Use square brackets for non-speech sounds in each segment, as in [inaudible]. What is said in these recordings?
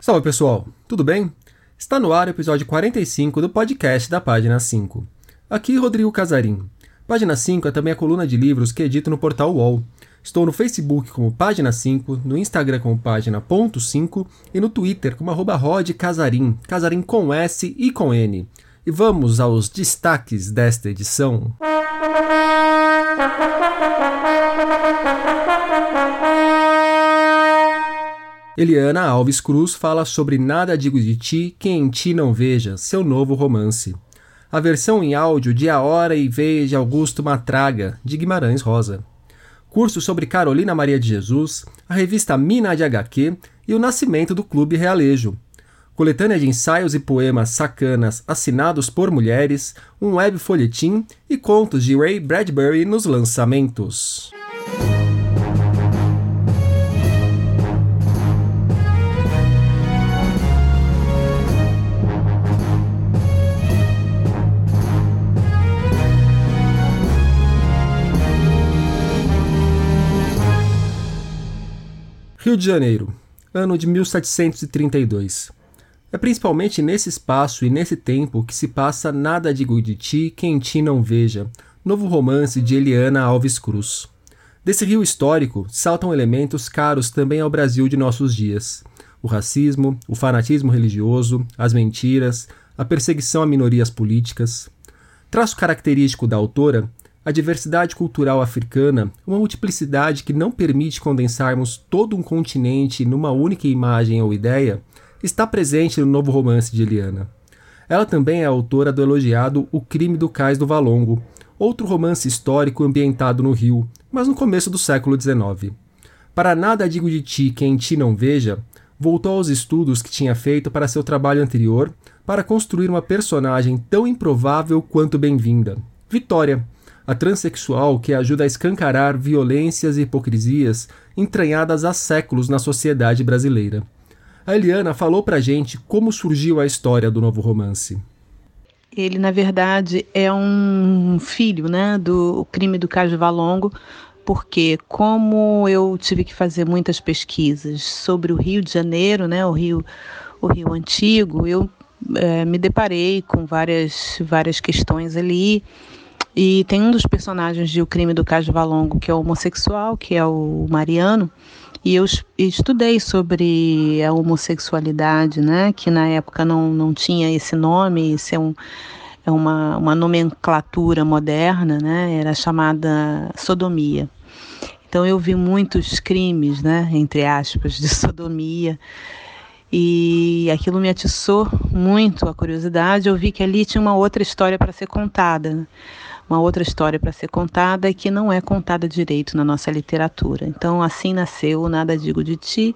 Salve pessoal, tudo bem? Está no ar o episódio 45 do podcast da Página 5. Aqui Rodrigo Casarim. Página 5 é também a coluna de livros que edito no portal UOL. Estou no Facebook como Página 5, no Instagram como Página.5 e no Twitter como arroba Rod Casarim, Casarim com S e com N. E vamos aos destaques desta edição. Eliana Alves Cruz fala sobre Nada Digo de Ti, Quem em Ti Não Veja, seu novo romance. A versão em áudio de A Hora e Veia de Augusto Matraga, de Guimarães Rosa. Curso sobre Carolina Maria de Jesus, a revista Mina de HQ e o nascimento do Clube Realejo. Coletânea de ensaios e poemas sacanas assinados por mulheres, um web folhetim e contos de Ray Bradbury nos lançamentos. De Janeiro, ano de 1732. É principalmente nesse espaço e nesse tempo que se passa Nada Digo de Ti, Quem Ti Não Veja, novo romance de Eliana Alves Cruz. Desse rio histórico saltam elementos caros também ao Brasil de nossos dias: o racismo, o fanatismo religioso, as mentiras, a perseguição a minorias políticas. Traço característico da autora a diversidade cultural africana, uma multiplicidade que não permite condensarmos todo um continente numa única imagem ou ideia, está presente no novo romance de Eliana. Ela também é autora do elogiado O Crime do Cais do Valongo, outro romance histórico ambientado no Rio, mas no começo do século XIX. Para nada digo de ti quem ti não veja, voltou aos estudos que tinha feito para seu trabalho anterior para construir uma personagem tão improvável quanto bem-vinda, Vitória, a transexual que ajuda a escancarar violências e hipocrisias entranhadas há séculos na sociedade brasileira. A Eliana falou pra gente como surgiu a história do novo romance. Ele, na verdade, é um filho né, do crime do Caso Valongo, porque como eu tive que fazer muitas pesquisas sobre o Rio de Janeiro, né, o Rio, o Rio Antigo, eu é, me deparei com várias, várias questões ali e tem um dos personagens de O Crime do Caso Valongo, que é homossexual, que é o Mariano, e eu estudei sobre a homossexualidade, né, que na época não, não tinha esse nome, isso é, um, é uma, uma nomenclatura moderna, né, era chamada sodomia. Então eu vi muitos crimes, né, entre aspas, de sodomia, e aquilo me atiçou muito a curiosidade. Eu vi que ali tinha uma outra história para ser contada uma outra história para ser contada e que não é contada direito na nossa literatura. Então, assim nasceu Nada Digo de Ti,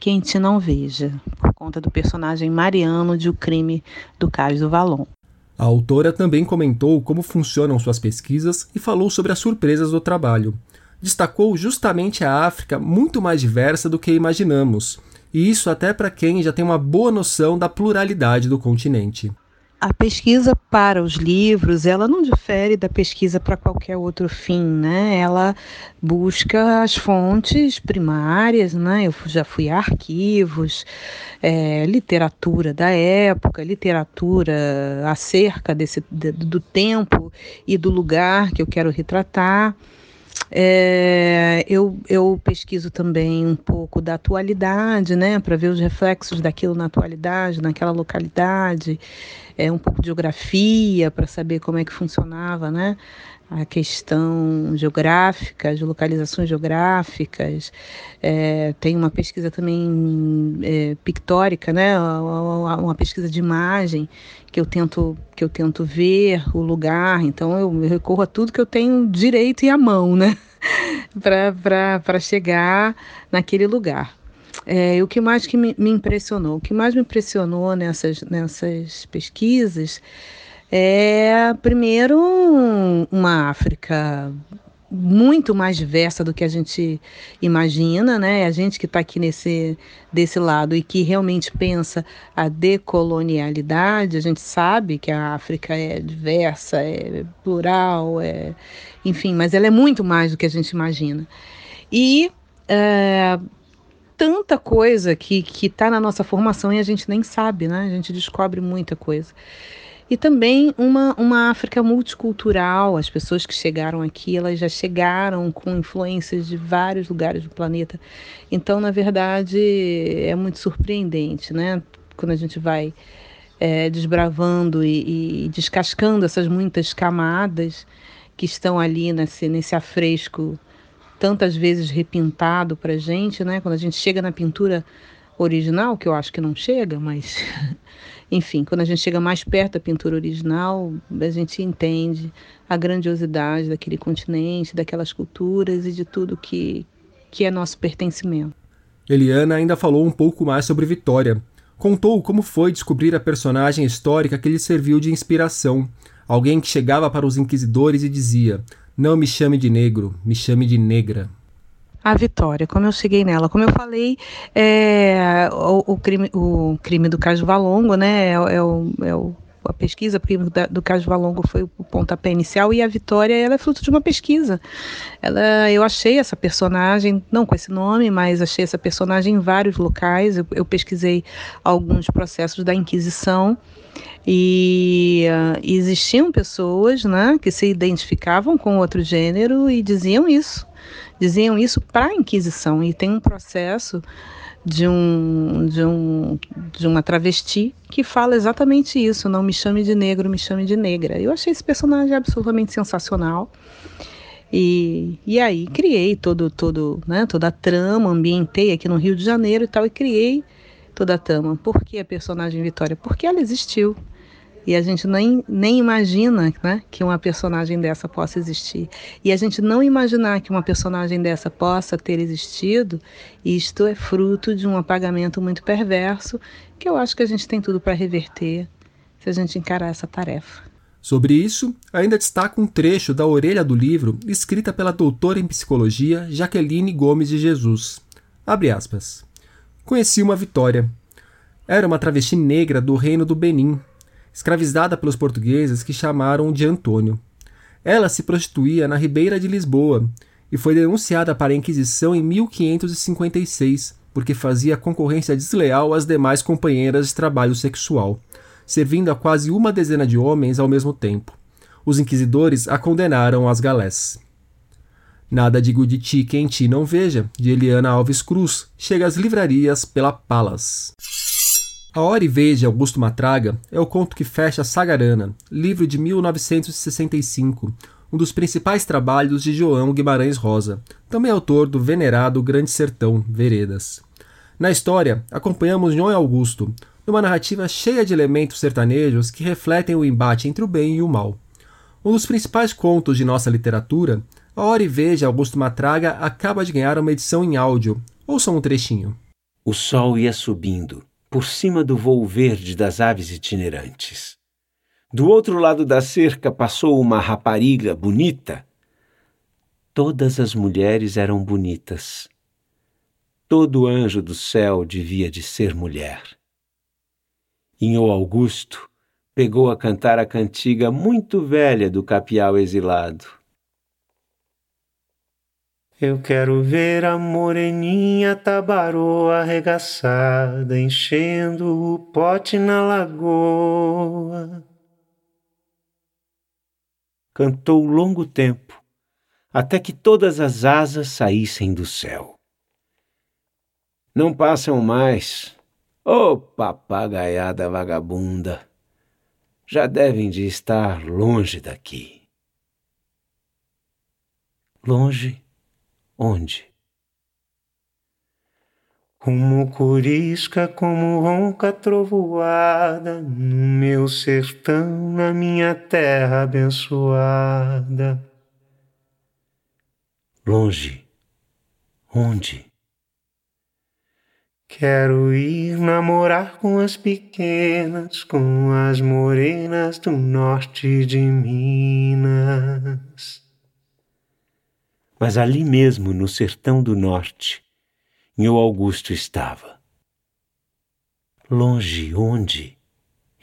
Quem Te Não Veja, por conta do personagem Mariano de O Crime do Cais do Valon. A autora também comentou como funcionam suas pesquisas e falou sobre as surpresas do trabalho. Destacou justamente a África muito mais diversa do que imaginamos, e isso até para quem já tem uma boa noção da pluralidade do continente a pesquisa para os livros, ela não difere da pesquisa para qualquer outro fim, né? Ela busca as fontes primárias, né? Eu já fui a arquivos, é, literatura da época, literatura acerca desse, do tempo e do lugar que eu quero retratar. É, eu, eu pesquiso também um pouco da atualidade, né, para ver os reflexos daquilo na atualidade, naquela localidade, é, um pouco de geografia para saber como é que funcionava, né, a questão geográfica, as localizações geográficas. É, tem uma pesquisa também é, pictórica, né, uma, pesquisa de imagem que eu tento que eu tento ver o lugar. Então eu, eu recorro a tudo que eu tenho direito e à mão, né, [laughs] para chegar naquele lugar. É, o que mais que me, me impressionou? O que mais me impressionou nessas, nessas pesquisas é, primeiro, uma África muito mais diversa do que a gente imagina, né? A gente que está aqui nesse desse lado e que realmente pensa a decolonialidade, a gente sabe que a África é diversa, é plural, é, enfim, mas ela é muito mais do que a gente imagina. E é, tanta coisa que está na nossa formação e a gente nem sabe, né? A gente descobre muita coisa. E também uma, uma África multicultural. As pessoas que chegaram aqui, elas já chegaram com influências de vários lugares do planeta. Então, na verdade, é muito surpreendente, né? Quando a gente vai é, desbravando e, e descascando essas muitas camadas que estão ali nesse, nesse afresco tantas vezes repintado para gente, né? Quando a gente chega na pintura original, que eu acho que não chega, mas [laughs] enfim, quando a gente chega mais perto da pintura original, a gente entende a grandiosidade daquele continente, daquelas culturas e de tudo que, que é nosso pertencimento. Eliana ainda falou um pouco mais sobre Vitória. Contou como foi descobrir a personagem histórica que lhe serviu de inspiração. Alguém que chegava para os inquisidores e dizia: não me chame de negro, me chame de negra. A Vitória, como eu cheguei nela, como eu falei, é, o, o, crime, o crime do Caso Valongo, né, é, é, o, é o, a pesquisa do Caso Valongo foi o pontapé inicial e a Vitória ela é fruto de uma pesquisa. Ela, eu achei essa personagem, não com esse nome, mas achei essa personagem em vários locais. Eu, eu pesquisei alguns processos da Inquisição e, uh, existiam pessoas né, que se identificavam com outro gênero e diziam isso. Diziam isso para a Inquisição. E tem um processo de, um, de, um, de uma travesti que fala exatamente isso: não me chame de negro, me chame de negra. Eu achei esse personagem absolutamente sensacional. E, e aí criei todo, todo, né, toda a trama, ambientei aqui no Rio de Janeiro e tal, e criei toda a trama. Por que a personagem Vitória? Porque ela existiu. E a gente nem, nem imagina né, que uma personagem dessa possa existir. E a gente não imaginar que uma personagem dessa possa ter existido, isto é fruto de um apagamento muito perverso, que eu acho que a gente tem tudo para reverter se a gente encarar essa tarefa. Sobre isso, ainda destaca um trecho da orelha do livro escrita pela doutora em psicologia Jaqueline Gomes de Jesus. Abre aspas. Conheci uma Vitória. Era uma travesti negra do reino do Benin, escravizada pelos portugueses que chamaram de Antônio. Ela se prostituía na Ribeira de Lisboa e foi denunciada para a Inquisição em 1556 porque fazia concorrência desleal às demais companheiras de trabalho sexual, servindo a quase uma dezena de homens ao mesmo tempo. Os inquisidores a condenaram às galés. Nada digo de ti quem ti não veja, de Eliana Alves Cruz, chega às livrarias pela Palas. A Hora e Vez de Augusto Matraga é o conto que fecha Sagarana, livro de 1965, um dos principais trabalhos de João Guimarães Rosa, também autor do venerado Grande Sertão, Veredas. Na história, acompanhamos João Augusto, numa narrativa cheia de elementos sertanejos que refletem o embate entre o bem e o mal. Um dos principais contos de nossa literatura, A Hora e Vez de Augusto Matraga acaba de ganhar uma edição em áudio. Ouçam um trechinho. O sol ia subindo por cima do voo verde das aves itinerantes. Do outro lado da cerca passou uma rapariga bonita. Todas as mulheres eram bonitas. Todo anjo do céu devia de ser mulher. Inho Augusto pegou a cantar a cantiga muito velha do capial exilado. Eu quero ver a moreninha tabaroa arregaçada, enchendo o pote na lagoa. Cantou longo tempo, até que todas as asas saíssem do céu. Não passam mais, ô oh, papagaiada vagabunda, já devem de estar longe daqui. Longe Onde? Como corisca, como ronca trovoada, no meu sertão, na minha terra abençoada. Longe, onde? Quero ir namorar com as pequenas, com as morenas do norte de Minas mas ali mesmo, no sertão do norte, meu Augusto estava. Longe onde?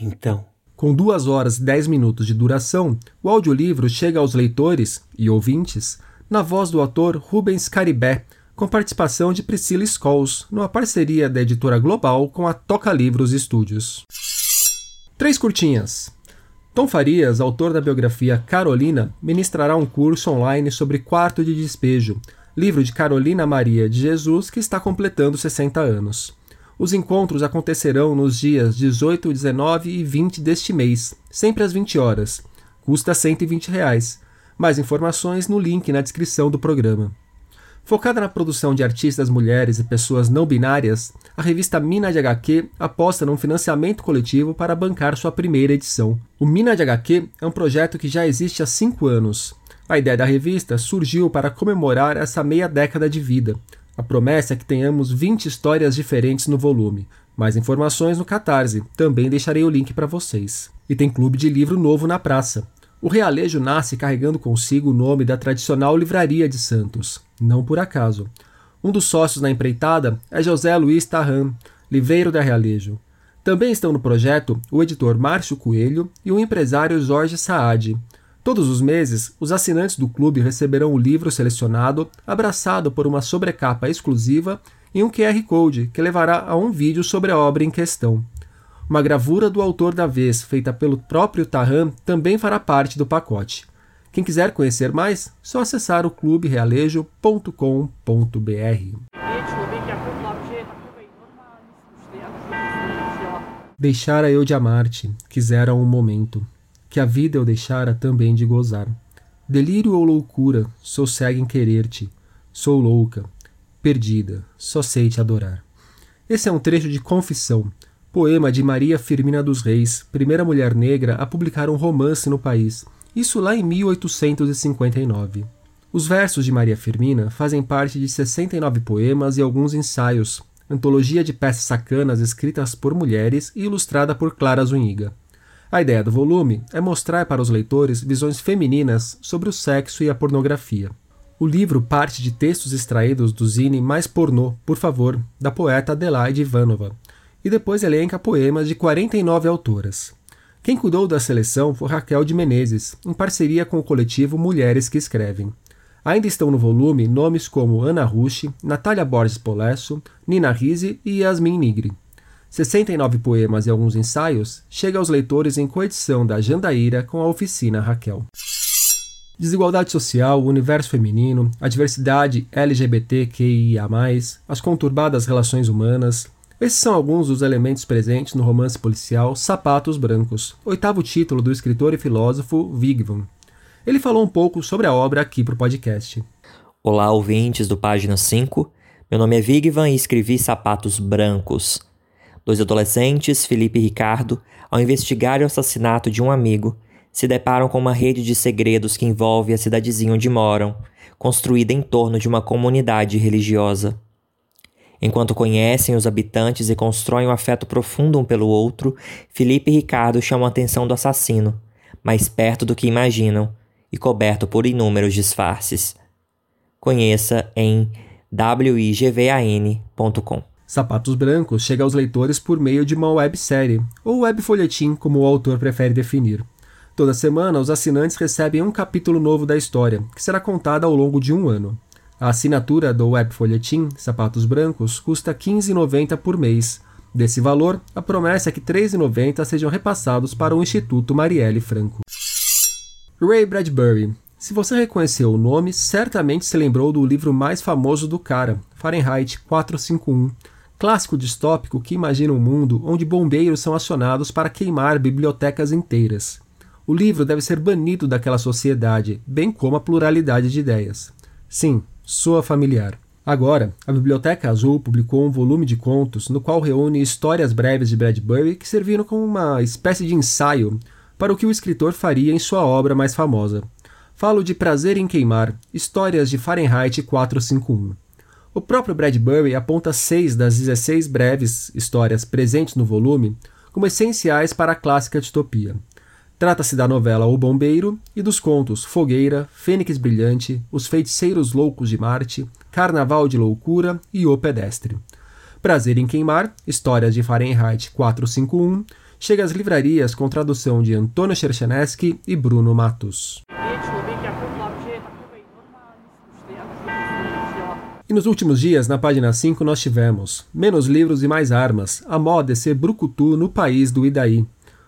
Então. Com duas horas e dez minutos de duração, o audiolivro chega aos leitores e ouvintes na voz do ator Rubens Caribé, com participação de Priscila Scholes, numa parceria da editora Global com a Toca Livros Estúdios. Três curtinhas. Tom Farias, autor da biografia Carolina, ministrará um curso online sobre Quarto de Despejo, livro de Carolina Maria de Jesus que está completando 60 anos. Os encontros acontecerão nos dias 18, 19 e 20 deste mês, sempre às 20 horas. Custa 120 reais. Mais informações no link na descrição do programa. Focada na produção de artistas mulheres e pessoas não binárias, a revista Mina de HQ aposta num financiamento coletivo para bancar sua primeira edição. O Mina de HQ é um projeto que já existe há cinco anos. A ideia da revista surgiu para comemorar essa meia década de vida. A promessa é que tenhamos 20 histórias diferentes no volume. Mais informações no Catarse, também deixarei o link para vocês. E tem clube de livro novo na praça. O realejo nasce carregando consigo o nome da tradicional Livraria de Santos, não por acaso. Um dos sócios na empreitada é José Luiz Tarran, livreiro da Realejo. Também estão no projeto o editor Márcio Coelho e o empresário Jorge Saad. Todos os meses, os assinantes do clube receberão o livro selecionado, abraçado por uma sobrecapa exclusiva e um QR Code que levará a um vídeo sobre a obra em questão. Uma gravura do autor da vez, feita pelo próprio Tarran, também fará parte do pacote. Quem quiser conhecer mais, só acessar o cluberealejo.com.br. Deixara eu de amar-te, quisera um momento, que a vida eu deixara também de gozar. Delírio ou loucura, sou cega em querer-te, sou louca, perdida, só sei te adorar. Esse é um trecho de Confissão, poema de Maria Firmina dos Reis, primeira mulher negra a publicar um romance no país, isso lá em 1859. Os versos de Maria Firmina fazem parte de 69 poemas e alguns ensaios, antologia de peças sacanas escritas por mulheres e ilustrada por Clara Zuniga. A ideia do volume é mostrar para os leitores visões femininas sobre o sexo e a pornografia. O livro parte de textos extraídos do zine Mais Pornô, por favor, da poeta Adelaide Ivanova, e depois elenca poemas de 49 autoras. Quem cuidou da seleção foi Raquel de Menezes, em parceria com o coletivo Mulheres que Escrevem. Ainda estão no volume nomes como Ana Rushi, Natália Borges Polesso, Nina Risi e Yasmin Nigri. 69 poemas e alguns ensaios chega aos leitores em coedição da Jandaíra com a oficina Raquel. Desigualdade social, universo feminino, a diversidade LGBTQIA, as conturbadas relações humanas, esses são alguns dos elementos presentes no romance policial Sapatos Brancos, oitavo título do escritor e filósofo Vigvan. Ele falou um pouco sobre a obra aqui para o podcast. Olá, ouvintes do Página 5. Meu nome é Vigvan e escrevi Sapatos Brancos. Dois adolescentes, Felipe e Ricardo, ao investigar o assassinato de um amigo, se deparam com uma rede de segredos que envolve a cidadezinha onde moram, construída em torno de uma comunidade religiosa. Enquanto conhecem os habitantes e constroem um afeto profundo um pelo outro, Felipe e Ricardo chamam a atenção do assassino, mais perto do que imaginam e coberto por inúmeros disfarces. Conheça em wigvan.com. Sapatos Brancos chega aos leitores por meio de uma websérie, ou webfolhetim, como o autor prefere definir. Toda semana, os assinantes recebem um capítulo novo da história, que será contada ao longo de um ano. A assinatura do Web Folhetim Sapatos Brancos custa R$ 15,90 por mês. Desse valor, a promessa é que R$ 3,90 sejam repassados para o Instituto Marielle Franco. Ray Bradbury. Se você reconheceu o nome, certamente se lembrou do livro mais famoso do cara, Fahrenheit 451, clássico distópico que imagina um mundo onde bombeiros são acionados para queimar bibliotecas inteiras. O livro deve ser banido daquela sociedade, bem como a pluralidade de ideias. Sim, soa familiar. Agora, a Biblioteca Azul publicou um volume de contos no qual reúne histórias breves de Bradbury que serviram como uma espécie de ensaio para o que o escritor faria em sua obra mais famosa. Falo de Prazer em Queimar, Histórias de Fahrenheit 451. O próprio Bradbury aponta seis das 16 breves histórias presentes no volume como essenciais para a clássica distopia. Trata-se da novela O Bombeiro e dos contos Fogueira, Fênix Brilhante, Os Feiticeiros Loucos de Marte, Carnaval de Loucura e O Pedestre. Prazer em Queimar, Histórias de Fahrenheit 451, chega às livrarias com tradução de Antônio Cherchenesky e Bruno Matos. E nos últimos dias, na página 5, nós tivemos menos livros e mais armas. A moda é ser brucutu no país do Idaí.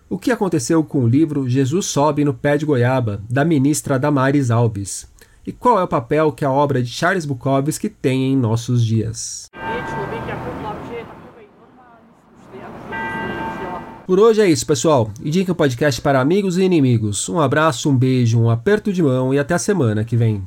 O que aconteceu com o livro Jesus Sobe no Pé de Goiaba, da ministra Damares Alves? E qual é o papel que a obra de Charles Bukowski tem em nossos dias? Por hoje é isso, pessoal. Indique o podcast para amigos e inimigos. Um abraço, um beijo, um aperto de mão e até a semana que vem.